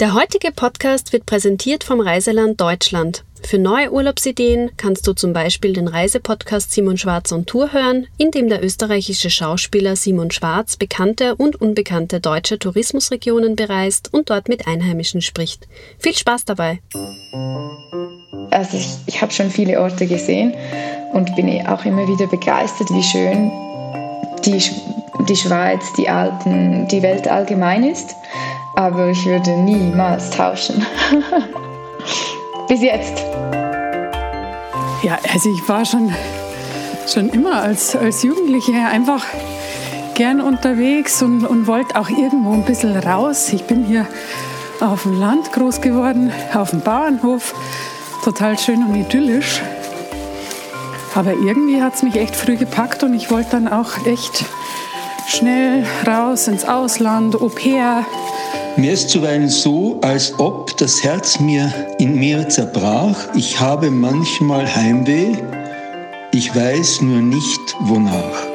Der heutige Podcast wird präsentiert vom Reiseland Deutschland. Für neue Urlaubsideen kannst du zum Beispiel den Reisepodcast Simon Schwarz on Tour hören, in dem der österreichische Schauspieler Simon Schwarz bekannte und unbekannte deutsche Tourismusregionen bereist und dort mit Einheimischen spricht. Viel Spaß dabei! Also ich, ich habe schon viele Orte gesehen und bin auch immer wieder begeistert, wie schön die, die Schweiz, die Alpen, die Welt allgemein ist aber ich würde niemals tauschen. Bis jetzt. Ja, also ich war schon, schon immer als, als Jugendliche einfach gern unterwegs und, und wollte auch irgendwo ein bisschen raus. Ich bin hier auf dem Land groß geworden, auf dem Bauernhof, total schön und idyllisch. Aber irgendwie hat es mich echt früh gepackt und ich wollte dann auch echt schnell raus ins Ausland, Au pair, mir ist zuweilen so, als ob das Herz mir in mir zerbrach. Ich habe manchmal Heimweh, ich weiß nur nicht wonach.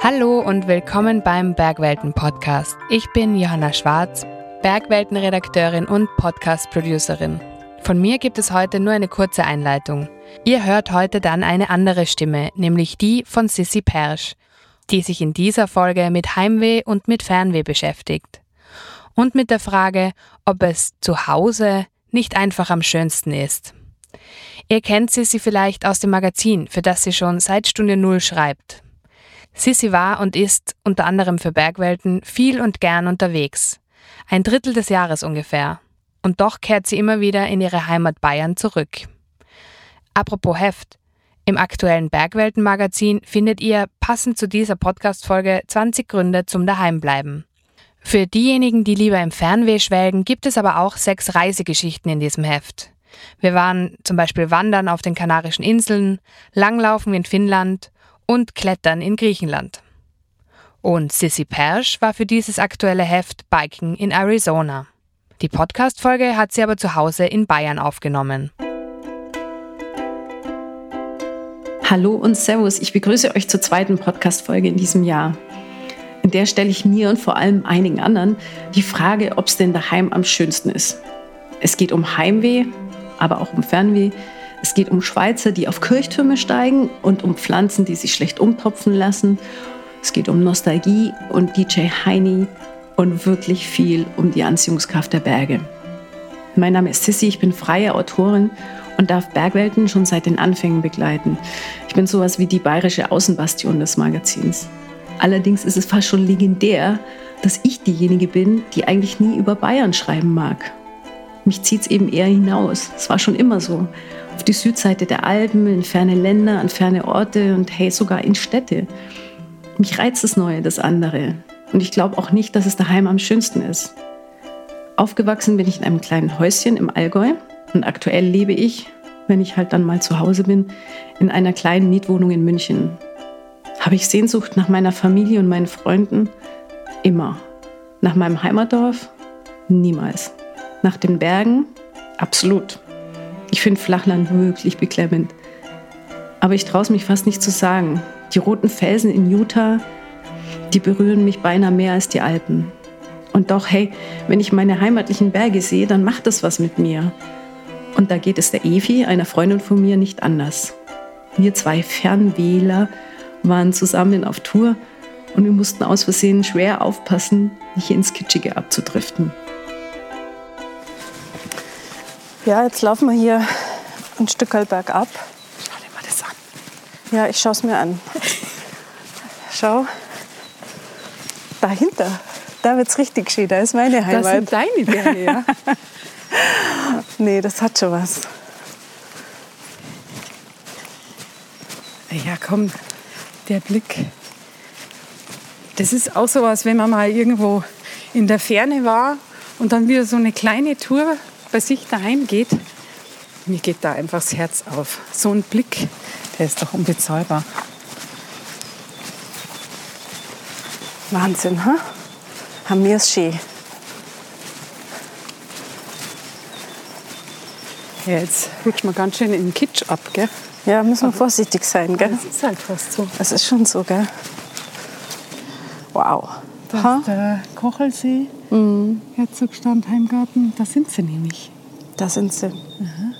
Hallo und willkommen beim Bergwelten Podcast. Ich bin Johanna Schwarz, Bergwelten-Redakteurin und Podcast-Producerin. Von mir gibt es heute nur eine kurze Einleitung. Ihr hört heute dann eine andere Stimme, nämlich die von Sissy Persch die sich in dieser Folge mit Heimweh und mit Fernweh beschäftigt. Und mit der Frage, ob es zu Hause nicht einfach am schönsten ist. Ihr kennt Sissi vielleicht aus dem Magazin, für das sie schon seit Stunde Null schreibt. Sissi war und ist unter anderem für Bergwelten viel und gern unterwegs. Ein Drittel des Jahres ungefähr. Und doch kehrt sie immer wieder in ihre Heimat Bayern zurück. Apropos Heft. Im aktuellen Bergwelten-Magazin findet ihr, passend zu dieser Podcast-Folge, 20 Gründe zum Daheimbleiben. Für diejenigen, die lieber im Fernweh schwelgen, gibt es aber auch sechs Reisegeschichten in diesem Heft. Wir waren zum Beispiel wandern auf den Kanarischen Inseln, Langlaufen in Finnland und Klettern in Griechenland. Und Sissy Persch war für dieses aktuelle Heft Biken in Arizona. Die Podcast-Folge hat sie aber zu Hause in Bayern aufgenommen. Hallo und Servus, ich begrüße euch zur zweiten Podcast-Folge in diesem Jahr. In der stelle ich mir und vor allem einigen anderen die Frage, ob es denn daheim am schönsten ist. Es geht um Heimweh, aber auch um Fernweh. Es geht um Schweizer, die auf Kirchtürme steigen und um Pflanzen, die sich schlecht umtopfen lassen. Es geht um Nostalgie und DJ Heini und wirklich viel um die Anziehungskraft der Berge. Mein Name ist Sissy, ich bin freie Autorin und darf Bergwelten schon seit den Anfängen begleiten. Ich bin sowas wie die bayerische Außenbastion des Magazins. Allerdings ist es fast schon legendär, dass ich diejenige bin, die eigentlich nie über Bayern schreiben mag. Mich zieht es eben eher hinaus. Es war schon immer so. Auf die Südseite der Alpen, in ferne Länder, an ferne Orte und hey, sogar in Städte. Mich reizt das Neue, das andere. Und ich glaube auch nicht, dass es daheim am schönsten ist. Aufgewachsen bin ich in einem kleinen Häuschen im Allgäu und aktuell lebe ich, wenn ich halt dann mal zu Hause bin, in einer kleinen Mietwohnung in München. Habe ich Sehnsucht nach meiner Familie und meinen Freunden? Immer. Nach meinem Heimatdorf? Niemals. Nach den Bergen? Absolut. Ich finde Flachland wirklich beklemmend. Aber ich traue es mich fast nicht zu sagen. Die roten Felsen in Utah, die berühren mich beinahe mehr als die Alpen. Und doch, hey, wenn ich meine heimatlichen Berge sehe, dann macht das was mit mir. Und da geht es der Evi, einer Freundin von mir, nicht anders. Wir zwei Fernwähler waren zusammen auf Tour und wir mussten aus Versehen schwer aufpassen, nicht ins Kitschige abzudriften. Ja, jetzt laufen wir hier ein Stück bergab. Schau dir mal das an. Ja, ich schaue es mir an. Schau, dahinter, da wird es richtig schön, da ist meine Heimat. Das sind deine Berge, ja. nee, das hat schon was. Ja, komm, der Blick. Das ist auch so was, wenn man mal irgendwo in der Ferne war und dann wieder so eine kleine Tour bei sich daheim geht. Mir geht da einfach das Herz auf. So ein Blick, der ist doch unbezahlbar. Wahnsinn, ha? Haben wir es schön. Ja, jetzt rutscht man ganz schön in den Kitsch ab, gell? Ja, müssen wir vorsichtig sein, gell? Das ist halt fast so. Das ist schon so, gell? Wow, Da ist der Kochelsee, mhm. Herzogstand Heimgarten. Da sind sie nämlich. Da sind sie. Aha.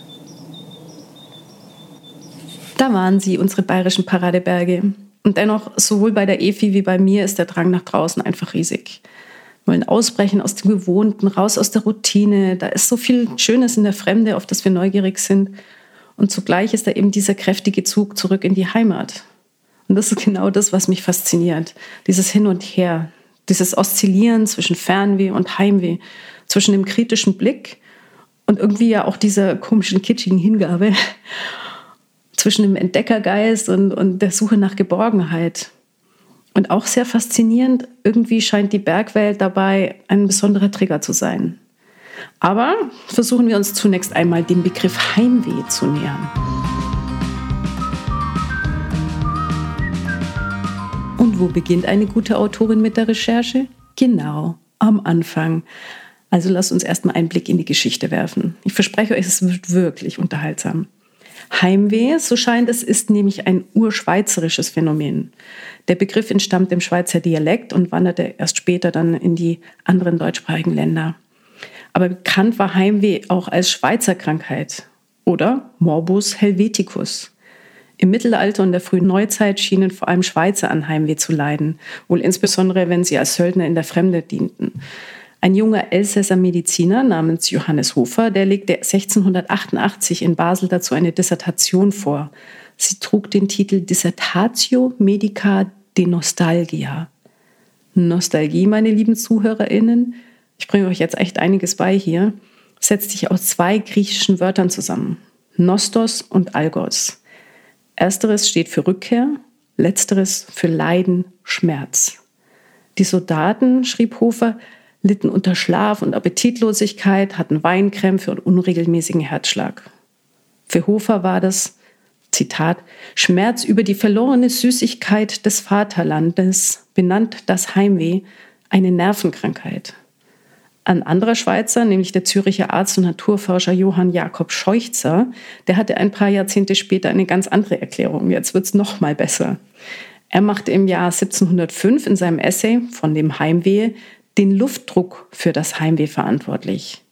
Da waren sie, unsere bayerischen Paradeberge. Und dennoch, sowohl bei der Efi wie bei mir ist der Drang nach draußen einfach riesig. Wollen ausbrechen aus dem Gewohnten, raus aus der Routine. Da ist so viel Schönes in der Fremde, auf das wir neugierig sind. Und zugleich ist da eben dieser kräftige Zug zurück in die Heimat. Und das ist genau das, was mich fasziniert. Dieses Hin und Her, dieses Oszillieren zwischen Fernweh und Heimweh, zwischen dem kritischen Blick und irgendwie ja auch dieser komischen, kitschigen Hingabe zwischen dem Entdeckergeist und, und der Suche nach Geborgenheit. Und auch sehr faszinierend, irgendwie scheint die Bergwelt dabei ein besonderer Trigger zu sein. Aber versuchen wir uns zunächst einmal dem Begriff Heimweh zu nähern. Und wo beginnt eine gute Autorin mit der Recherche? Genau, am Anfang. Also lasst uns erstmal einen Blick in die Geschichte werfen. Ich verspreche euch, es wird wirklich unterhaltsam. Heimweh, so scheint es, ist nämlich ein urschweizerisches Phänomen. Der Begriff entstammt dem Schweizer Dialekt und wanderte erst später dann in die anderen deutschsprachigen Länder. Aber bekannt war Heimweh auch als Schweizer Krankheit oder Morbus Helveticus. Im Mittelalter und der frühen Neuzeit schienen vor allem Schweizer an Heimweh zu leiden, wohl insbesondere wenn sie als Söldner in der Fremde dienten. Ein junger Elsässer Mediziner namens Johannes Hofer, der legte 1688 in Basel dazu eine Dissertation vor. Sie trug den Titel Dissertatio Medica de Nostalgia. Nostalgie, meine lieben ZuhörerInnen, ich bringe euch jetzt echt einiges bei hier, setzt sich aus zwei griechischen Wörtern zusammen. Nostos und Algos. Ersteres steht für Rückkehr, letzteres für Leiden, Schmerz. Die Soldaten, schrieb Hofer, litten unter Schlaf und Appetitlosigkeit, hatten Weinkrämpfe und unregelmäßigen Herzschlag. Für Hofer war das, Zitat, Schmerz über die verlorene Süßigkeit des Vaterlandes, benannt das Heimweh, eine Nervenkrankheit. Ein anderer Schweizer, nämlich der Züricher Arzt und Naturforscher Johann Jakob Scheuchzer, der hatte ein paar Jahrzehnte später eine ganz andere Erklärung. Jetzt wird es noch mal besser. Er machte im Jahr 1705 in seinem Essay von dem Heimweh den Luftdruck für das Heimweh verantwortlich.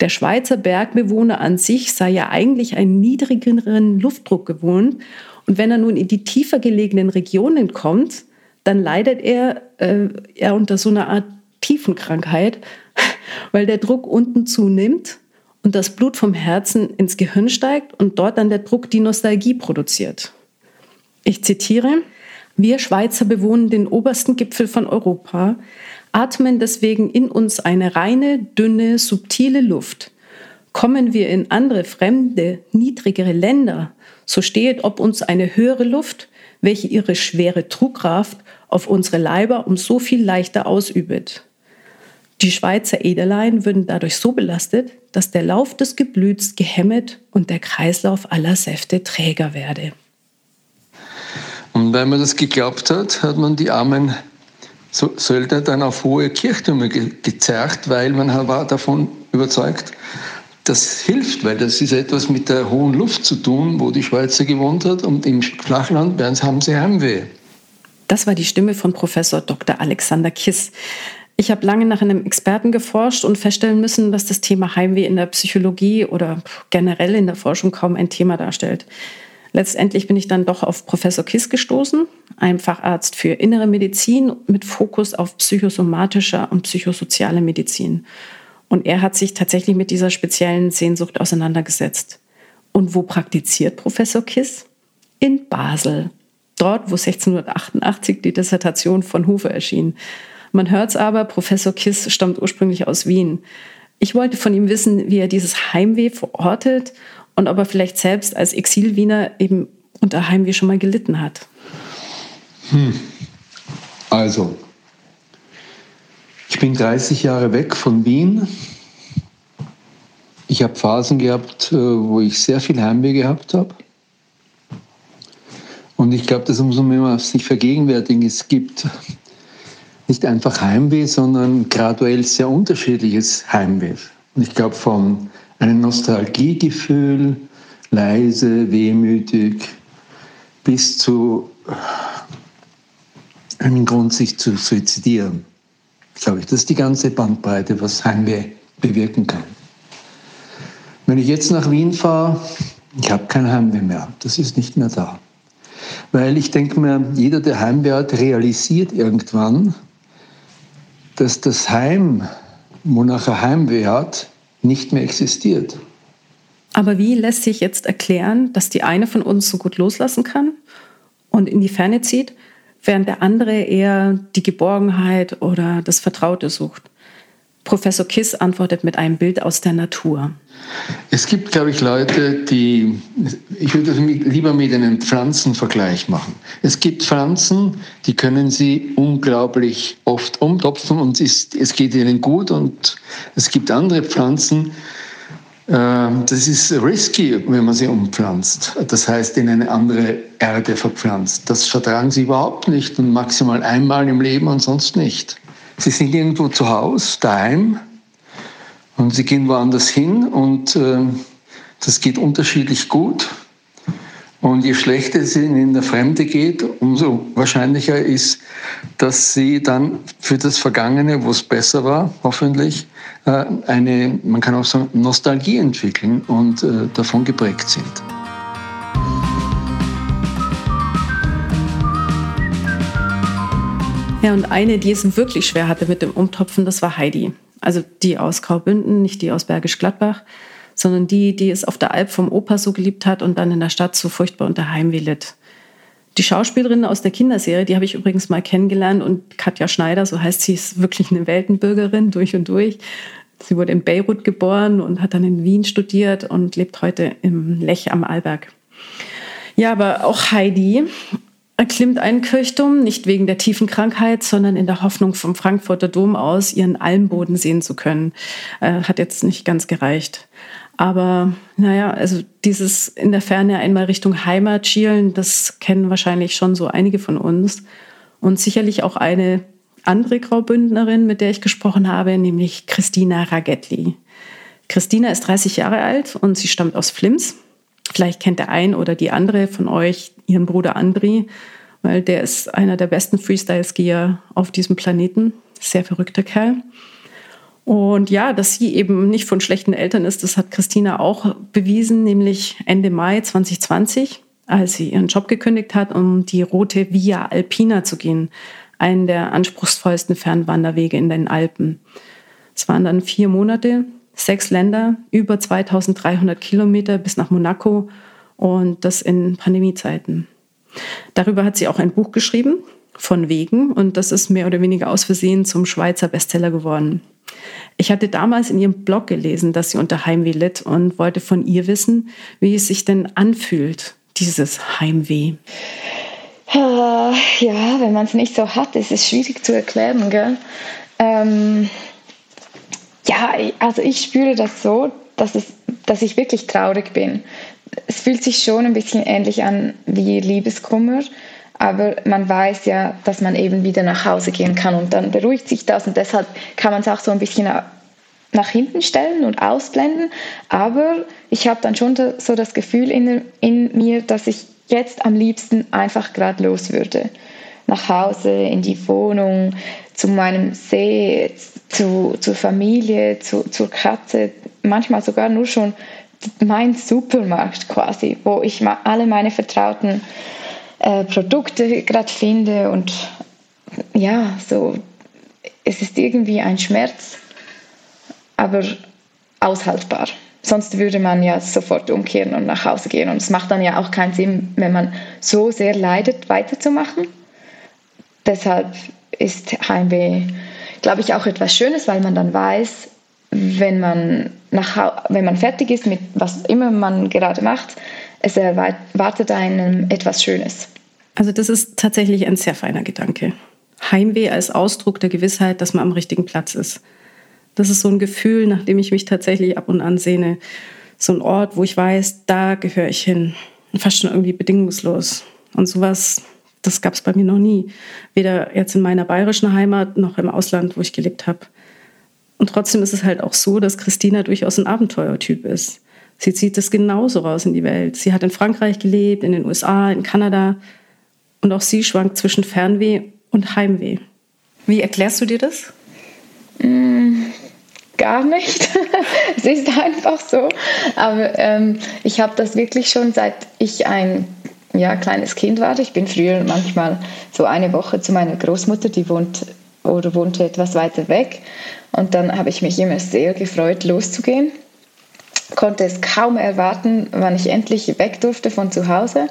Der Schweizer Bergbewohner an sich sei ja eigentlich einen niedrigeren Luftdruck gewohnt. Und wenn er nun in die tiefer gelegenen Regionen kommt, dann leidet er, äh, er unter so einer Art Tiefenkrankheit, weil der Druck unten zunimmt und das Blut vom Herzen ins Gehirn steigt und dort dann der Druck die Nostalgie produziert. Ich zitiere, wir Schweizer bewohnen den obersten Gipfel von Europa, atmen deswegen in uns eine reine, dünne, subtile Luft. Kommen wir in andere, fremde, niedrigere Länder, so steht ob uns eine höhere Luft, welche ihre schwere Trugkraft auf unsere Leiber um so viel leichter ausübet. Die Schweizer Edellein würden dadurch so belastet, dass der Lauf des Geblüts gehemmet und der Kreislauf aller Säfte träger werde. Und weil man das geglaubt hat, hat man die armen Söldner dann auf hohe Kirchtürme gezerrt, weil man war davon überzeugt, das hilft, weil das ist etwas mit der hohen Luft zu tun, wo die Schweizer gewohnt hat und im Flachland haben sie Heimweh. Das war die Stimme von Professor Dr. Alexander Kiss. Ich habe lange nach einem Experten geforscht und feststellen müssen, dass das Thema Heimweh in der Psychologie oder generell in der Forschung kaum ein Thema darstellt. Letztendlich bin ich dann doch auf Professor Kiss gestoßen, ein Facharzt für innere Medizin mit Fokus auf psychosomatischer und psychosoziale Medizin. Und er hat sich tatsächlich mit dieser speziellen Sehnsucht auseinandergesetzt. Und wo praktiziert Professor Kiss? In Basel. Dort, wo 1688 die Dissertation von Hufe erschien. Man hört es aber, Professor Kiss stammt ursprünglich aus Wien. Ich wollte von ihm wissen, wie er dieses Heimweh verortet und ob er vielleicht selbst als Exil-Wiener eben unter Heimweh schon mal gelitten hat. Hm. Also, ich bin 30 Jahre weg von Wien. Ich habe Phasen gehabt, äh, wo ich sehr viel Heimweh gehabt habe. Und ich glaube, umso mehr man sich vergegenwärtigen, es gibt nicht einfach Heimweh, sondern graduell sehr unterschiedliches Heimweh. Und ich glaube, von einem Nostalgiegefühl, leise, wehmütig, bis zu einem Grund, sich zu suizidieren. glaube ich. Das ist die ganze Bandbreite, was Heimweh bewirken kann. Wenn ich jetzt nach Wien fahre, ich habe kein Heimweh mehr. Das ist nicht mehr da. Weil ich denke mir, jeder, der Heimweh hat, realisiert irgendwann, dass das Heim, wonach er Heimweh hat, nicht mehr existiert. Aber wie lässt sich jetzt erklären, dass die eine von uns so gut loslassen kann und in die Ferne zieht, während der andere eher die Geborgenheit oder das Vertraute sucht? Professor Kiss antwortet mit einem Bild aus der Natur. Es gibt, glaube ich, Leute, die, ich würde das lieber mit einem Pflanzenvergleich machen. Es gibt Pflanzen, die können sie unglaublich oft umtopfen und es, es geht ihnen gut und es gibt andere Pflanzen, äh, das ist risky, wenn man sie umpflanzt. Das heißt, in eine andere Erde verpflanzt. Das vertragen sie überhaupt nicht und maximal einmal im Leben und sonst nicht. Sie sind irgendwo zu Hause, daheim, und sie gehen woanders hin und äh, das geht unterschiedlich gut. Und je schlechter es ihnen in der Fremde geht, umso wahrscheinlicher ist, dass sie dann für das Vergangene, wo es besser war, hoffentlich, äh, eine, man kann auch sagen, Nostalgie entwickeln und äh, davon geprägt sind. Ja, und eine, die es wirklich schwer hatte mit dem Umtopfen, das war Heidi. Also die aus Graubünden, nicht die aus Bergisch Gladbach, sondern die, die es auf der Alp vom Opa so geliebt hat und dann in der Stadt so furchtbar unter Heimweh litt. Die Schauspielerin aus der Kinderserie, die habe ich übrigens mal kennengelernt und Katja Schneider, so heißt sie, ist wirklich eine Weltenbürgerin durch und durch. Sie wurde in Beirut geboren und hat dann in Wien studiert und lebt heute im Lech am Arlberg. Ja, aber auch Heidi erklimmt einen Kirchturm, nicht wegen der tiefen Krankheit, sondern in der Hoffnung, vom Frankfurter Dom aus ihren Almboden sehen zu können. Äh, hat jetzt nicht ganz gereicht. Aber naja, also dieses in der Ferne einmal Richtung Heimat schielen, das kennen wahrscheinlich schon so einige von uns. Und sicherlich auch eine andere Graubündnerin, mit der ich gesprochen habe, nämlich Christina Ragetli. Christina ist 30 Jahre alt und sie stammt aus Flims. Vielleicht kennt der ein oder die andere von euch ihren Bruder Andri, weil der ist einer der besten Freestyle-Skier auf diesem Planeten. Sehr verrückter Kerl. Und ja, dass sie eben nicht von schlechten Eltern ist, das hat Christina auch bewiesen, nämlich Ende Mai 2020, als sie ihren Job gekündigt hat, um die rote Via Alpina zu gehen, einen der anspruchsvollsten Fernwanderwege in den Alpen. Es waren dann vier Monate, sechs Länder, über 2300 Kilometer bis nach Monaco und das in Pandemiezeiten. Darüber hat sie auch ein Buch geschrieben, von Wegen, und das ist mehr oder weniger aus Versehen zum Schweizer Bestseller geworden. Ich hatte damals in ihrem Blog gelesen, dass sie unter Heimweh litt und wollte von ihr wissen, wie es sich denn anfühlt, dieses Heimweh. Ja, wenn man es nicht so hat, ist es schwierig zu erklären. Gell? Ähm, ja, also ich spüre das so, dass, es, dass ich wirklich traurig bin. Es fühlt sich schon ein bisschen ähnlich an wie Liebeskummer, aber man weiß ja, dass man eben wieder nach Hause gehen kann und dann beruhigt sich das und deshalb kann man es auch so ein bisschen nach hinten stellen und ausblenden. Aber ich habe dann schon so das Gefühl in, in mir, dass ich jetzt am liebsten einfach gerade los würde. Nach Hause, in die Wohnung, zu meinem See, zu, zur Familie, zu, zur Katze, manchmal sogar nur schon mein Supermarkt quasi, wo ich mal alle meine vertrauten äh, Produkte gerade finde und ja, so, es ist irgendwie ein Schmerz, aber aushaltbar. Sonst würde man ja sofort umkehren und nach Hause gehen. Und es macht dann ja auch keinen Sinn, wenn man so sehr leidet, weiterzumachen. Deshalb ist Heimweh, glaube ich, auch etwas Schönes, weil man dann weiß, wenn man, nach, wenn man fertig ist mit was immer man gerade macht, es erwartet einem etwas Schönes. Also das ist tatsächlich ein sehr feiner Gedanke. Heimweh als Ausdruck der Gewissheit, dass man am richtigen Platz ist. Das ist so ein Gefühl, nach dem ich mich tatsächlich ab und an sehne. So ein Ort, wo ich weiß, da gehöre ich hin. Fast schon irgendwie bedingungslos. Und sowas das gab es bei mir noch nie. Weder jetzt in meiner bayerischen Heimat noch im Ausland, wo ich gelebt habe. Und trotzdem ist es halt auch so, dass Christina durchaus ein Abenteuertyp ist. Sie zieht es genauso raus in die Welt. Sie hat in Frankreich gelebt, in den USA, in Kanada. Und auch sie schwankt zwischen Fernweh und Heimweh. Wie erklärst du dir das? Mm, gar nicht. es ist einfach so. Aber ähm, ich habe das wirklich schon seit ich ein ja, kleines Kind war. Ich bin früher manchmal so eine Woche zu meiner Großmutter, die wohnt oder wohnte etwas weiter weg. Und dann habe ich mich immer sehr gefreut, loszugehen. Konnte es kaum erwarten, wann ich endlich weg durfte von zu Hause.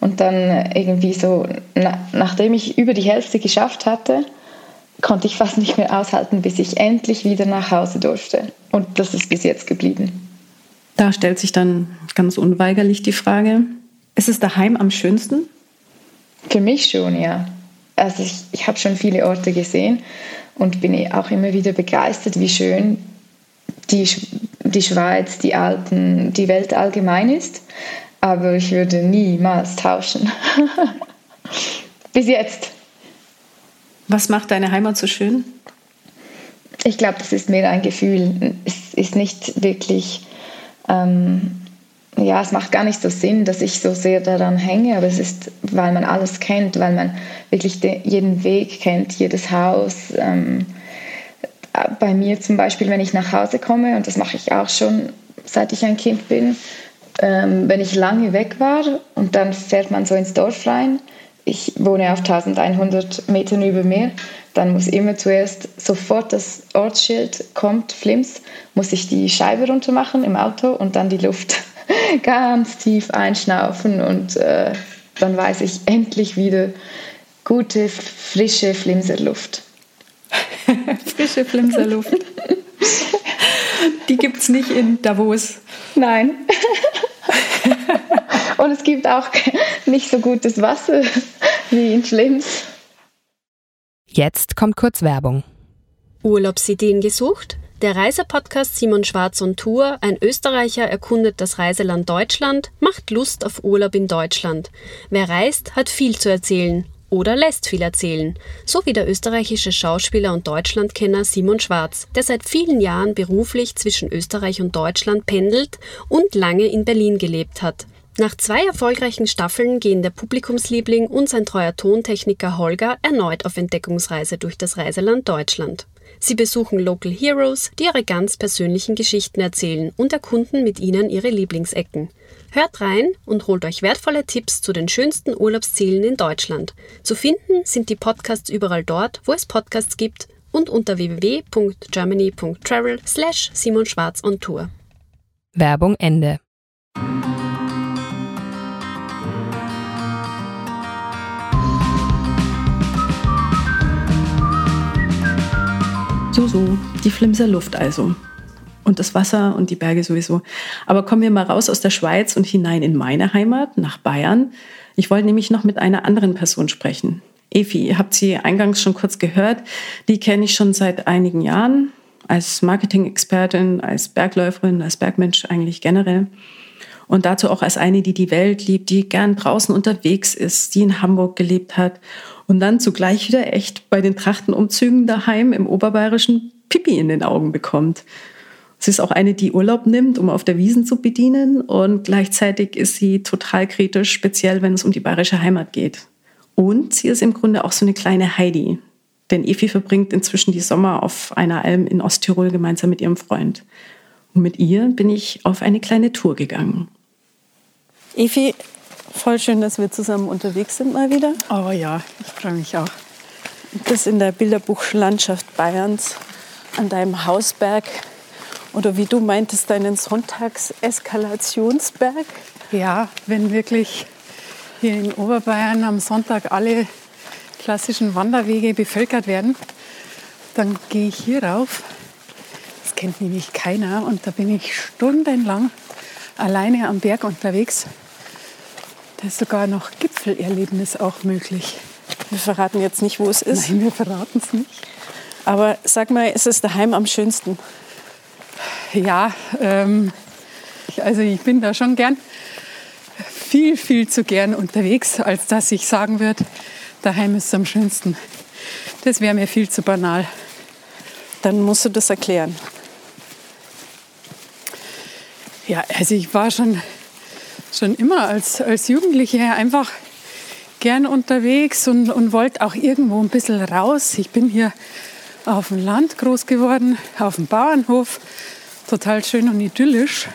Und dann irgendwie so, na, nachdem ich über die Hälfte geschafft hatte, konnte ich fast nicht mehr aushalten, bis ich endlich wieder nach Hause durfte. Und das ist bis jetzt geblieben. Da stellt sich dann ganz unweigerlich die Frage, ist es daheim am schönsten? Für mich schon, ja. Also ich, ich habe schon viele Orte gesehen und bin auch immer wieder begeistert, wie schön die, die Schweiz, die Alpen, die Welt allgemein ist. Aber ich würde niemals tauschen. Bis jetzt. Was macht deine Heimat so schön? Ich glaube, das ist mehr ein Gefühl. Es ist nicht wirklich ähm, ja, es macht gar nicht so Sinn, dass ich so sehr daran hänge, aber es ist, weil man alles kennt, weil man wirklich den, jeden Weg kennt, jedes Haus. Ähm, bei mir zum Beispiel, wenn ich nach Hause komme, und das mache ich auch schon, seit ich ein Kind bin, ähm, wenn ich lange weg war und dann fährt man so ins Dorf rein, ich wohne auf 1100 Metern über Meer, dann muss immer zuerst sofort das Ortsschild kommt, Flims, muss ich die Scheibe runter machen im Auto und dann die Luft ganz tief einschnaufen und äh, dann weiß ich endlich wieder gute, frische Flimserluft. frische Flimserluft. Die gibt es nicht in Davos. Nein. und es gibt auch nicht so gutes Wasser wie in Schlims. Jetzt kommt kurz Werbung. Urlaubsideen gesucht? Der Reisepodcast Simon Schwarz und Tour, ein Österreicher erkundet das Reiseland Deutschland, macht Lust auf Urlaub in Deutschland. Wer reist, hat viel zu erzählen oder lässt viel erzählen, so wie der österreichische Schauspieler und Deutschlandkenner Simon Schwarz, der seit vielen Jahren beruflich zwischen Österreich und Deutschland pendelt und lange in Berlin gelebt hat. Nach zwei erfolgreichen Staffeln gehen der Publikumsliebling und sein treuer Tontechniker Holger erneut auf Entdeckungsreise durch das Reiseland Deutschland. Sie besuchen Local Heroes, die ihre ganz persönlichen Geschichten erzählen und erkunden mit ihnen ihre Lieblingsecken. Hört rein und holt euch wertvolle Tipps zu den schönsten Urlaubszielen in Deutschland. Zu finden sind die Podcasts überall dort, wo es Podcasts gibt und unter www.germany.travel slash Simon Schwarz on Tour. Werbung Ende. Die Flimser Luft also. Und das Wasser und die Berge sowieso. Aber kommen wir mal raus aus der Schweiz und hinein in meine Heimat, nach Bayern. Ich wollte nämlich noch mit einer anderen Person sprechen. Efi, ihr habt sie eingangs schon kurz gehört. Die kenne ich schon seit einigen Jahren als Marketing-Expertin, als Bergläuferin, als Bergmensch eigentlich generell. Und dazu auch als eine, die die Welt liebt, die gern draußen unterwegs ist, die in Hamburg gelebt hat und dann zugleich wieder echt bei den Trachtenumzügen daheim im Oberbayerischen Pipi in den Augen bekommt. Sie ist auch eine, die Urlaub nimmt, um auf der Wiesen zu bedienen und gleichzeitig ist sie total kritisch, speziell wenn es um die bayerische Heimat geht. Und sie ist im Grunde auch so eine kleine Heidi, denn Efi verbringt inzwischen die Sommer auf einer Alm in Osttirol gemeinsam mit ihrem Freund. Und mit ihr bin ich auf eine kleine Tour gegangen. Efi, Voll schön, dass wir zusammen unterwegs sind mal wieder. Oh ja, ich freue mich auch. Das in der Bilderbuchlandschaft Bayerns an deinem Hausberg oder wie du meintest, deinen Sonntagseskalationsberg. Ja, wenn wirklich hier in Oberbayern am Sonntag alle klassischen Wanderwege bevölkert werden, dann gehe ich hier rauf. Das kennt nämlich keiner und da bin ich stundenlang alleine am Berg unterwegs. Da ist sogar noch Gipfelerlebnis auch möglich. Wir verraten jetzt nicht, wo es ist. Nein, wir verraten es nicht. Aber sag mal, ist es daheim am schönsten? Ja, ähm, also ich bin da schon gern viel, viel zu gern unterwegs, als dass ich sagen würde, daheim ist es am schönsten. Das wäre mir viel zu banal. Dann musst du das erklären. Ja, also ich war schon schon immer als, als Jugendliche einfach gern unterwegs und, und wollte auch irgendwo ein bisschen raus. Ich bin hier auf dem Land groß geworden, auf dem Bauernhof. Total schön und idyllisch.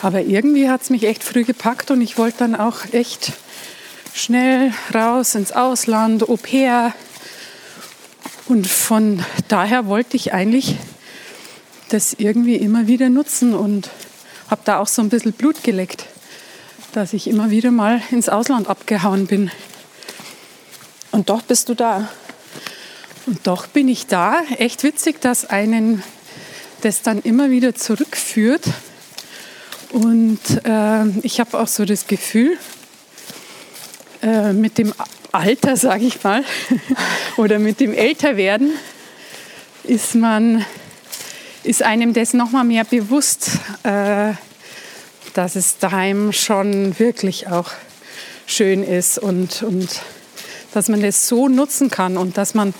Aber irgendwie hat es mich echt früh gepackt und ich wollte dann auch echt schnell raus ins Ausland, Au pair. Und von daher wollte ich eigentlich das irgendwie immer wieder nutzen und habe da auch so ein bisschen Blut geleckt, dass ich immer wieder mal ins Ausland abgehauen bin. Und doch bist du da. Und doch bin ich da. Echt witzig, dass einen das dann immer wieder zurückführt. Und äh, ich habe auch so das Gefühl, äh, mit dem Alter, sage ich mal, oder mit dem Älterwerden, ist man, ist einem das noch mal mehr bewusst, äh, dass es daheim schon wirklich auch schön ist und, und dass man das so nutzen kann und dass man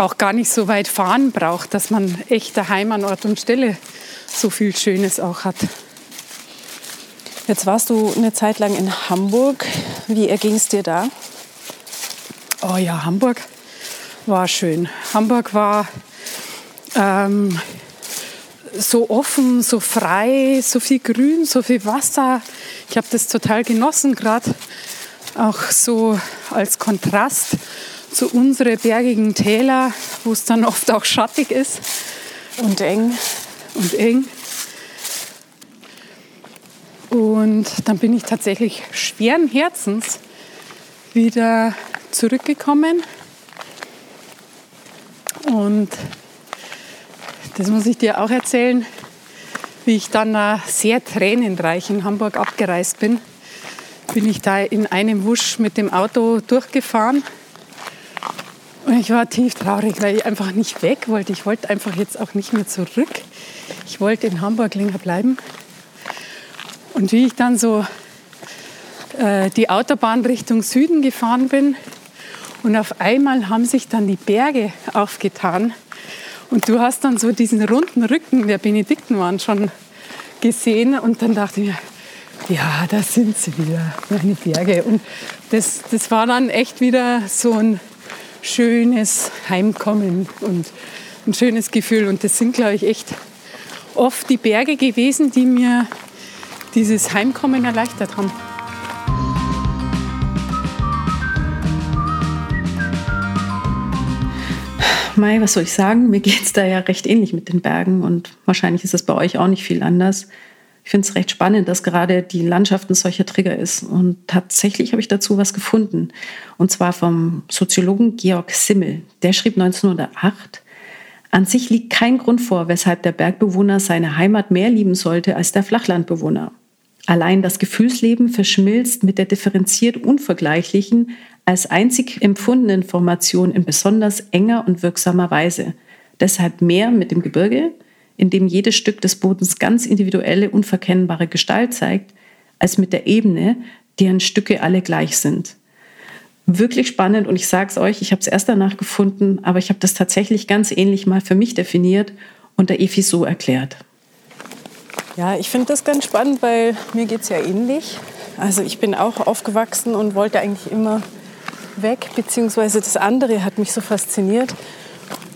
auch gar nicht so weit fahren braucht, dass man echt daheim an Ort und Stelle so viel Schönes auch hat. Jetzt warst du eine Zeit lang in Hamburg. Wie erging es dir da? Oh ja, Hamburg war schön. Hamburg war ähm, so offen, so frei, so viel Grün, so viel Wasser. Ich habe das total genossen, gerade auch so als Kontrast zu unseren bergigen Täler, wo es dann oft auch schattig ist. Und eng. Und eng. Und dann bin ich tatsächlich schweren Herzens wieder zurückgekommen. Und das muss ich dir auch erzählen, wie ich dann sehr tränenreich in Hamburg abgereist bin. Bin ich da in einem Wusch mit dem Auto durchgefahren und ich war tief traurig, weil ich einfach nicht weg wollte. Ich wollte einfach jetzt auch nicht mehr zurück. Ich wollte in Hamburg länger bleiben. Und wie ich dann so äh, die Autobahn Richtung Süden gefahren bin und auf einmal haben sich dann die Berge aufgetan und du hast dann so diesen runden Rücken der Benedikten schon gesehen und dann dachte ich mir, ja, da sind sie wieder, meine Berge. Und das, das war dann echt wieder so ein schönes Heimkommen und ein schönes Gefühl. Und das sind, glaube ich, echt oft die Berge gewesen, die mir dieses Heimkommen erleichtert haben. Mai, was soll ich sagen? Mir geht es da ja recht ähnlich mit den Bergen und wahrscheinlich ist es bei euch auch nicht viel anders. Ich finde es recht spannend, dass gerade die Landschaft ein solcher Trigger ist. Und tatsächlich habe ich dazu was gefunden. Und zwar vom Soziologen Georg Simmel. Der schrieb 1908, an sich liegt kein Grund vor, weshalb der Bergbewohner seine Heimat mehr lieben sollte als der Flachlandbewohner. Allein das Gefühlsleben verschmilzt mit der differenziert unvergleichlichen, als einzig empfundenen Formation in besonders enger und wirksamer Weise. Deshalb mehr mit dem Gebirge, in dem jedes Stück des Bodens ganz individuelle, unverkennbare Gestalt zeigt, als mit der Ebene, deren Stücke alle gleich sind. Wirklich spannend und ich sage es euch, ich habe es erst danach gefunden, aber ich habe das tatsächlich ganz ähnlich mal für mich definiert und der Efi so erklärt. Ja, ich finde das ganz spannend, weil mir geht es ja ähnlich. Also ich bin auch aufgewachsen und wollte eigentlich immer weg, beziehungsweise das andere hat mich so fasziniert.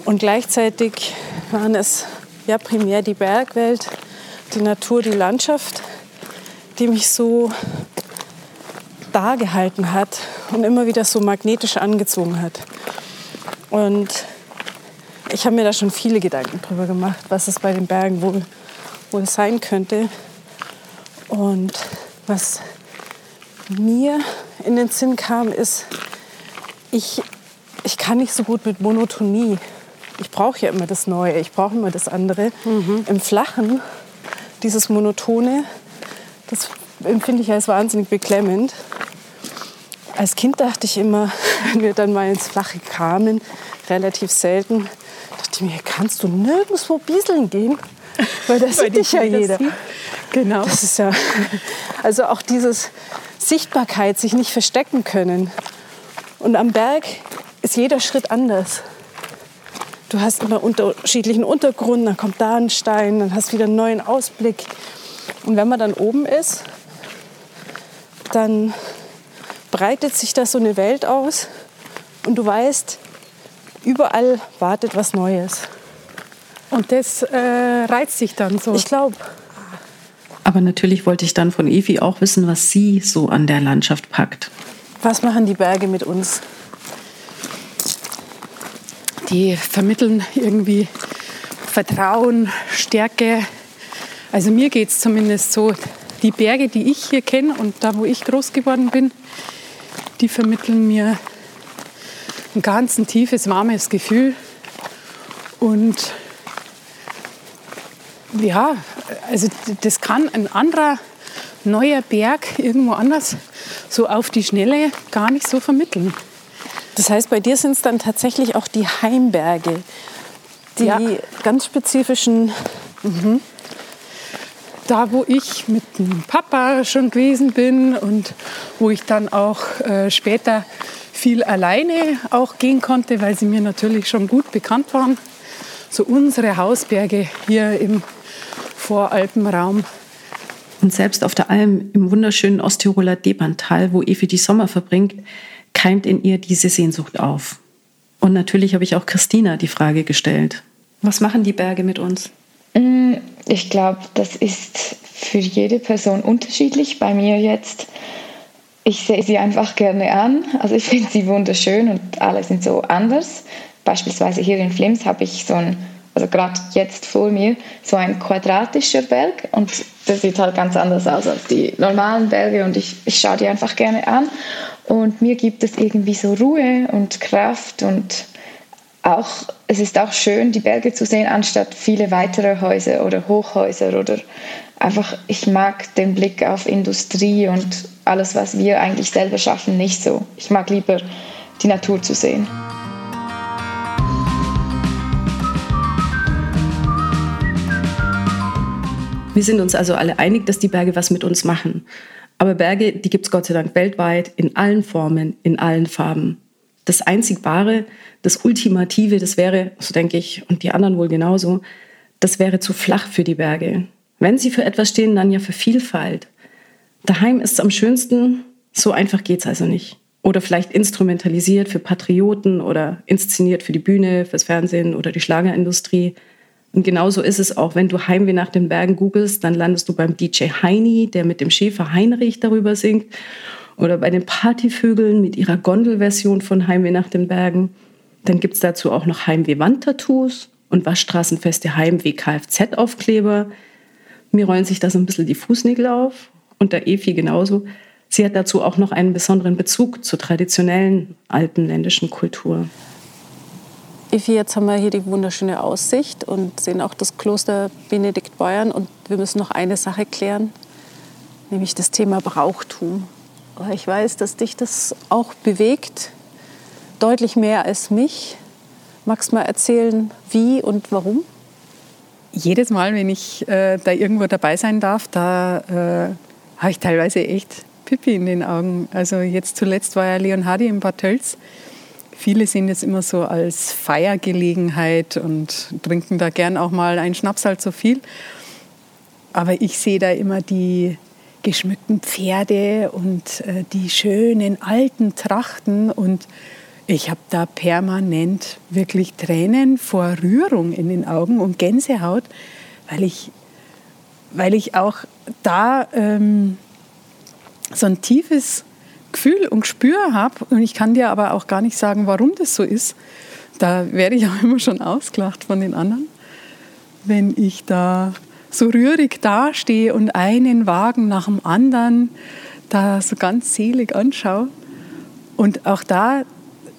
Und gleichzeitig waren es ja primär die Bergwelt, die Natur, die Landschaft, die mich so dargehalten hat und immer wieder so magnetisch angezogen hat. Und ich habe mir da schon viele Gedanken drüber gemacht, was es bei den Bergen wohl, wohl sein könnte. Und was mir in den Sinn kam, ist, ich, ich kann nicht so gut mit Monotonie ich brauche ja immer das Neue, ich brauche immer das andere. Mhm. Im Flachen, dieses Monotone, das empfinde ich als wahnsinnig beklemmend. Als Kind dachte ich immer, wenn wir dann mal ins Flache kamen, relativ selten, dachte ich mir, kannst du nirgendwo bieseln gehen? Weil das sieht dich ja jeder. Genau. Das ist ja, also auch dieses Sichtbarkeit, sich nicht verstecken können. Und am Berg ist jeder Schritt anders du hast immer unterschiedlichen Untergrund, dann kommt da ein Stein, dann hast du wieder einen neuen Ausblick. Und wenn man dann oben ist, dann breitet sich da so eine Welt aus und du weißt, überall wartet was Neues. Und das äh, reizt sich dann so. Ich glaube. Aber natürlich wollte ich dann von Evi auch wissen, was sie so an der Landschaft packt. Was machen die Berge mit uns? Die vermitteln irgendwie Vertrauen, Stärke. Also mir geht es zumindest so, die Berge, die ich hier kenne und da, wo ich groß geworden bin, die vermitteln mir ein ganz ein tiefes, warmes Gefühl. Und ja, also das kann ein anderer neuer Berg irgendwo anders so auf die Schnelle gar nicht so vermitteln. Das heißt, bei dir sind es dann tatsächlich auch die Heimberge, die Ja. ganz spezifischen. Mhm. da, wo ich mit dem Papa schon gewesen bin und wo ich dann auch äh, später viel alleine auch gehen konnte, weil sie mir natürlich schon gut bekannt waren. So unsere Hausberge hier im Voralpenraum. Und selbst auf der Alm im wunderschönen Osttiroler Deberntal, wo Evi die Sommer verbringt, keimt in ihr diese Sehnsucht auf. Und natürlich habe ich auch Christina die Frage gestellt. Was machen die Berge mit uns? Mm, Ich glaube, das ist für jede Person unterschiedlich. Bei mir jetzt, ich sehe sie einfach gerne an. Also ich finde sie wunderschön und alle sind so anders. Beispielsweise hier in Flims habe ich so ein, also gerade jetzt vor mir, so ein quadratischer Berg und der sieht halt ganz anders aus als die normalen Berge und ich, ich schaue die einfach gerne an. Und mir gibt es irgendwie so Ruhe und Kraft und auch, es ist auch schön, die Berge zu sehen, anstatt viele weitere Häuser oder Hochhäuser oder einfach, ich mag den Blick auf Industrie und alles, was wir eigentlich selber schaffen, nicht so. Ich mag lieber die Natur zu sehen. Wir sind uns also alle einig, dass die Berge was mit uns machen. Aber Berge, die gibt es Gott sei Dank weltweit, in allen Formen, in allen Farben. Das einzig Wahre, das Ultimative, das wäre, so denke ich, und die anderen wohl genauso, das wäre zu flach für die Berge. Wenn sie für etwas stehen, dann ja für Vielfalt. Daheim ist es am schönsten, so einfach geht es also nicht. Oder vielleicht instrumentalisiert für Patrioten oder inszeniert für die Bühne, fürs Fernsehen oder die Schlagerindustrie. Und genauso ist es auch, wenn du Heimweh nach den Bergen googelst, dann landest du beim DJ Heini, der mit dem Schäfer Heinrich darüber singt. Oder bei den Partyvögeln mit ihrer Gondelversion von Heimweh nach den Bergen. Dann gibt es dazu auch noch Heimweh-Wandtattoos und Waschstraßenfeste Heimweh-Kfz-Aufkleber. Mir rollen sich da so ein bisschen die Fußnägel auf. Und der Efi genauso. Sie hat dazu auch noch einen besonderen Bezug zur traditionellen alpenländischen Kultur. Evi, jetzt haben wir hier die wunderschöne Aussicht und sehen auch das Kloster Benedikt Beuern. Und wir müssen noch eine Sache klären, nämlich das Thema Brauchtum. Ich weiß, dass dich das auch bewegt, deutlich mehr als mich. Magst du mal erzählen, wie und warum? Jedes Mal, wenn ich äh, da irgendwo dabei sein darf, da äh, habe ich teilweise echt Pipi in den Augen. Also jetzt zuletzt war ja Leon Hardy in Bad Tölz. Viele sehen das immer so als Feiergelegenheit und trinken da gern auch mal einen Schnaps halt so viel. Aber ich sehe da immer die geschmückten Pferde und äh, die schönen alten Trachten und ich habe da permanent wirklich Tränen vor Rührung in den Augen und Gänsehaut, weil ich, weil ich auch da ähm, so ein tiefes Gefühl und Gespür habe. Und ich kann dir aber auch gar nicht sagen, warum das so ist. Da werde ich auch immer schon ausgelacht von den anderen, wenn ich da so rührig dastehe und einen Wagen nach dem anderen da so ganz selig anschaue. Und auch da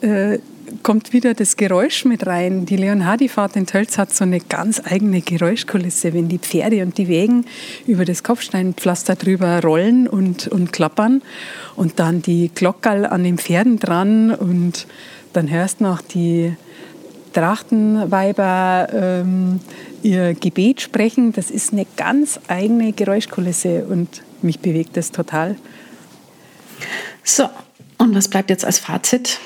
äh, kommt wieder das Geräusch mit rein. Die Leonhardi-Fahrt in Tölz hat so eine ganz eigene Geräuschkulisse, wenn die Pferde und die Wägen über das Kopfsteinpflaster drüber rollen und, und klappern und dann die Glockerl an den Pferden dran und dann hörst noch die Trachtenweiber ähm, ihr Gebet sprechen. Das ist eine ganz eigene Geräuschkulisse und mich bewegt das total. So, und was bleibt jetzt als Fazit?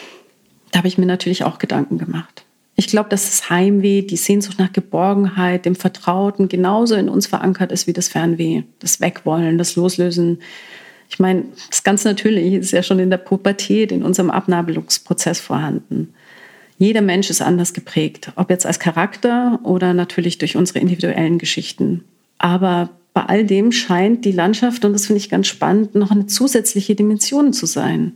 Da habe ich mir natürlich auch Gedanken gemacht. Ich glaube, dass das Heimweh, die Sehnsucht nach Geborgenheit, dem Vertrauten genauso in uns verankert ist wie das Fernweh, das Wegwollen, das Loslösen. Ich meine, das ganz natürlich ist ja schon in der Pubertät, in unserem Abnabelungsprozess vorhanden. Jeder Mensch ist anders geprägt, ob jetzt als Charakter oder natürlich durch unsere individuellen Geschichten. Aber bei all dem scheint die Landschaft, und das finde ich ganz spannend, noch eine zusätzliche Dimension zu sein.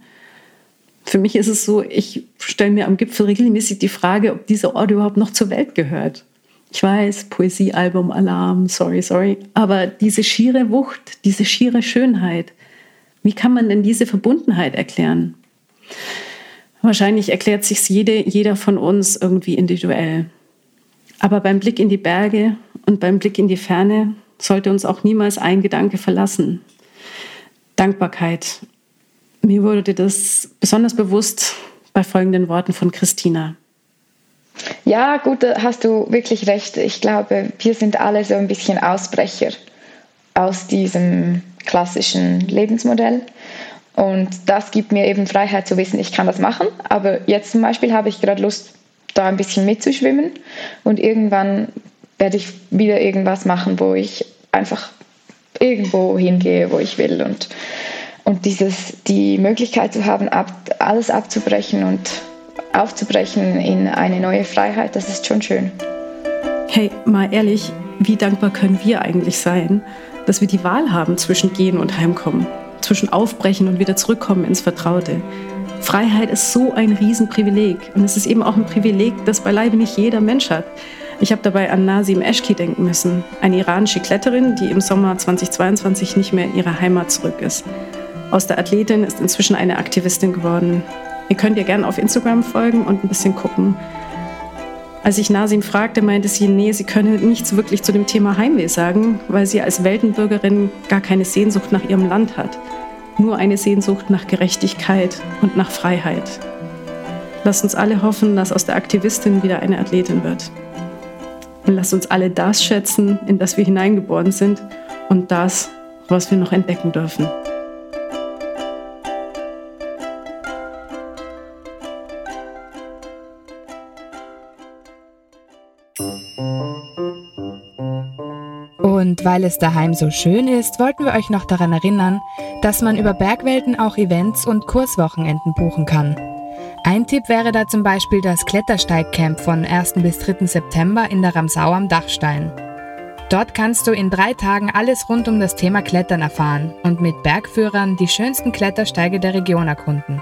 Für mich ist es so, ich stelle mir am Gipfel regelmäßig die Frage, ob dieser Ort überhaupt noch zur Welt gehört. Ich weiß, Poesiealbum, Alarm, sorry, sorry. Aber diese schiere Wucht, diese schiere Schönheit, wie kann man denn diese Verbundenheit erklären? Wahrscheinlich erklärt sich jede, jeder von uns irgendwie individuell. Aber beim Blick in die Berge und beim Blick in die Ferne sollte uns auch niemals ein Gedanke verlassen. Dankbarkeit. Mir wurde das besonders bewusst bei folgenden Worten von Christina. Ja, gut, da hast du wirklich recht. Ich glaube, wir sind alle so ein bisschen Ausbrecher aus diesem klassischen Lebensmodell. Und das gibt mir eben Freiheit zu wissen, ich kann das machen. Aber jetzt zum Beispiel habe ich gerade Lust, da ein bisschen mitzuschwimmen. Und irgendwann werde ich wieder irgendwas machen, wo ich einfach irgendwo hingehe, wo ich will. Und, und dieses, die Möglichkeit zu haben, ab, alles abzubrechen und aufzubrechen in eine neue Freiheit, das ist schon schön. Hey, mal ehrlich, wie dankbar können wir eigentlich sein, dass wir die Wahl haben zwischen Gehen und Heimkommen, zwischen Aufbrechen und wieder zurückkommen ins Vertraute. Freiheit ist so ein Riesenprivileg und es ist eben auch ein Privileg, das beileibe nicht jeder Mensch hat. Ich habe dabei an Nasim Eschki denken müssen, eine iranische Kletterin, die im Sommer 2022 nicht mehr in ihre Heimat zurück ist. Aus der Athletin ist inzwischen eine Aktivistin geworden. Ihr könnt ihr gerne auf Instagram folgen und ein bisschen gucken. Als ich Nasim fragte, meinte sie, nee, sie könne nichts wirklich zu dem Thema Heimweh sagen, weil sie als Weltenbürgerin gar keine Sehnsucht nach ihrem Land hat. Nur eine Sehnsucht nach Gerechtigkeit und nach Freiheit. Lasst uns alle hoffen, dass aus der Aktivistin wieder eine Athletin wird. Und lasst uns alle das schätzen, in das wir hineingeboren sind und das, was wir noch entdecken dürfen. Weil es daheim so schön ist, wollten wir euch noch daran erinnern, dass man über Bergwelten auch Events und Kurswochenenden buchen kann. Ein Tipp wäre da zum Beispiel das Klettersteigcamp von 1. bis 3. September in der Ramsau am Dachstein. Dort kannst du in drei Tagen alles rund um das Thema Klettern erfahren und mit Bergführern die schönsten Klettersteige der Region erkunden.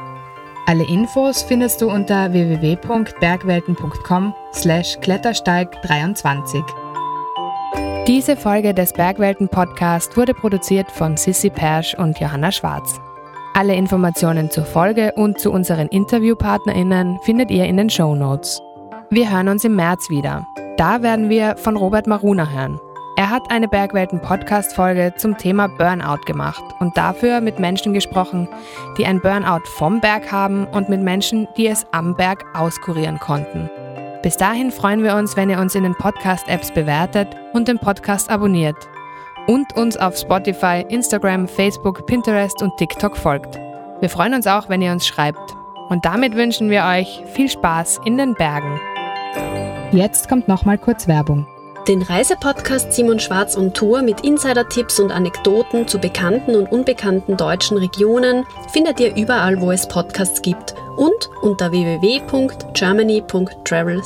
Alle Infos findest du unter www.bergwelten.com slash Klettersteig23. Diese Folge des Bergwelten Podcast wurde produziert von Sissy Persch und Johanna Schwarz. Alle Informationen zur Folge und zu unseren InterviewpartnerInnen findet ihr in den Show Notes. Wir hören uns im März wieder. Da werden wir von Robert Maruna hören. Er hat eine Bergwelten-Podcast-Folge zum Thema Burnout gemacht und dafür mit Menschen gesprochen, die ein Burnout vom Berg haben und mit Menschen, die es am Berg auskurieren konnten. Bis dahin freuen wir uns, wenn ihr uns in den Podcast-Apps bewertet und den Podcast abonniert und uns auf Spotify, Instagram, Facebook, Pinterest und TikTok folgt. Wir freuen uns auch, wenn ihr uns schreibt. Und damit wünschen wir euch viel Spaß in den Bergen. Jetzt kommt nochmal kurz Werbung. Den Reisepodcast Simon Schwarz on Tour mit Insider-Tipps und Anekdoten zu bekannten und unbekannten deutschen Regionen findet ihr überall, wo es Podcasts gibt und unter www.germany.travel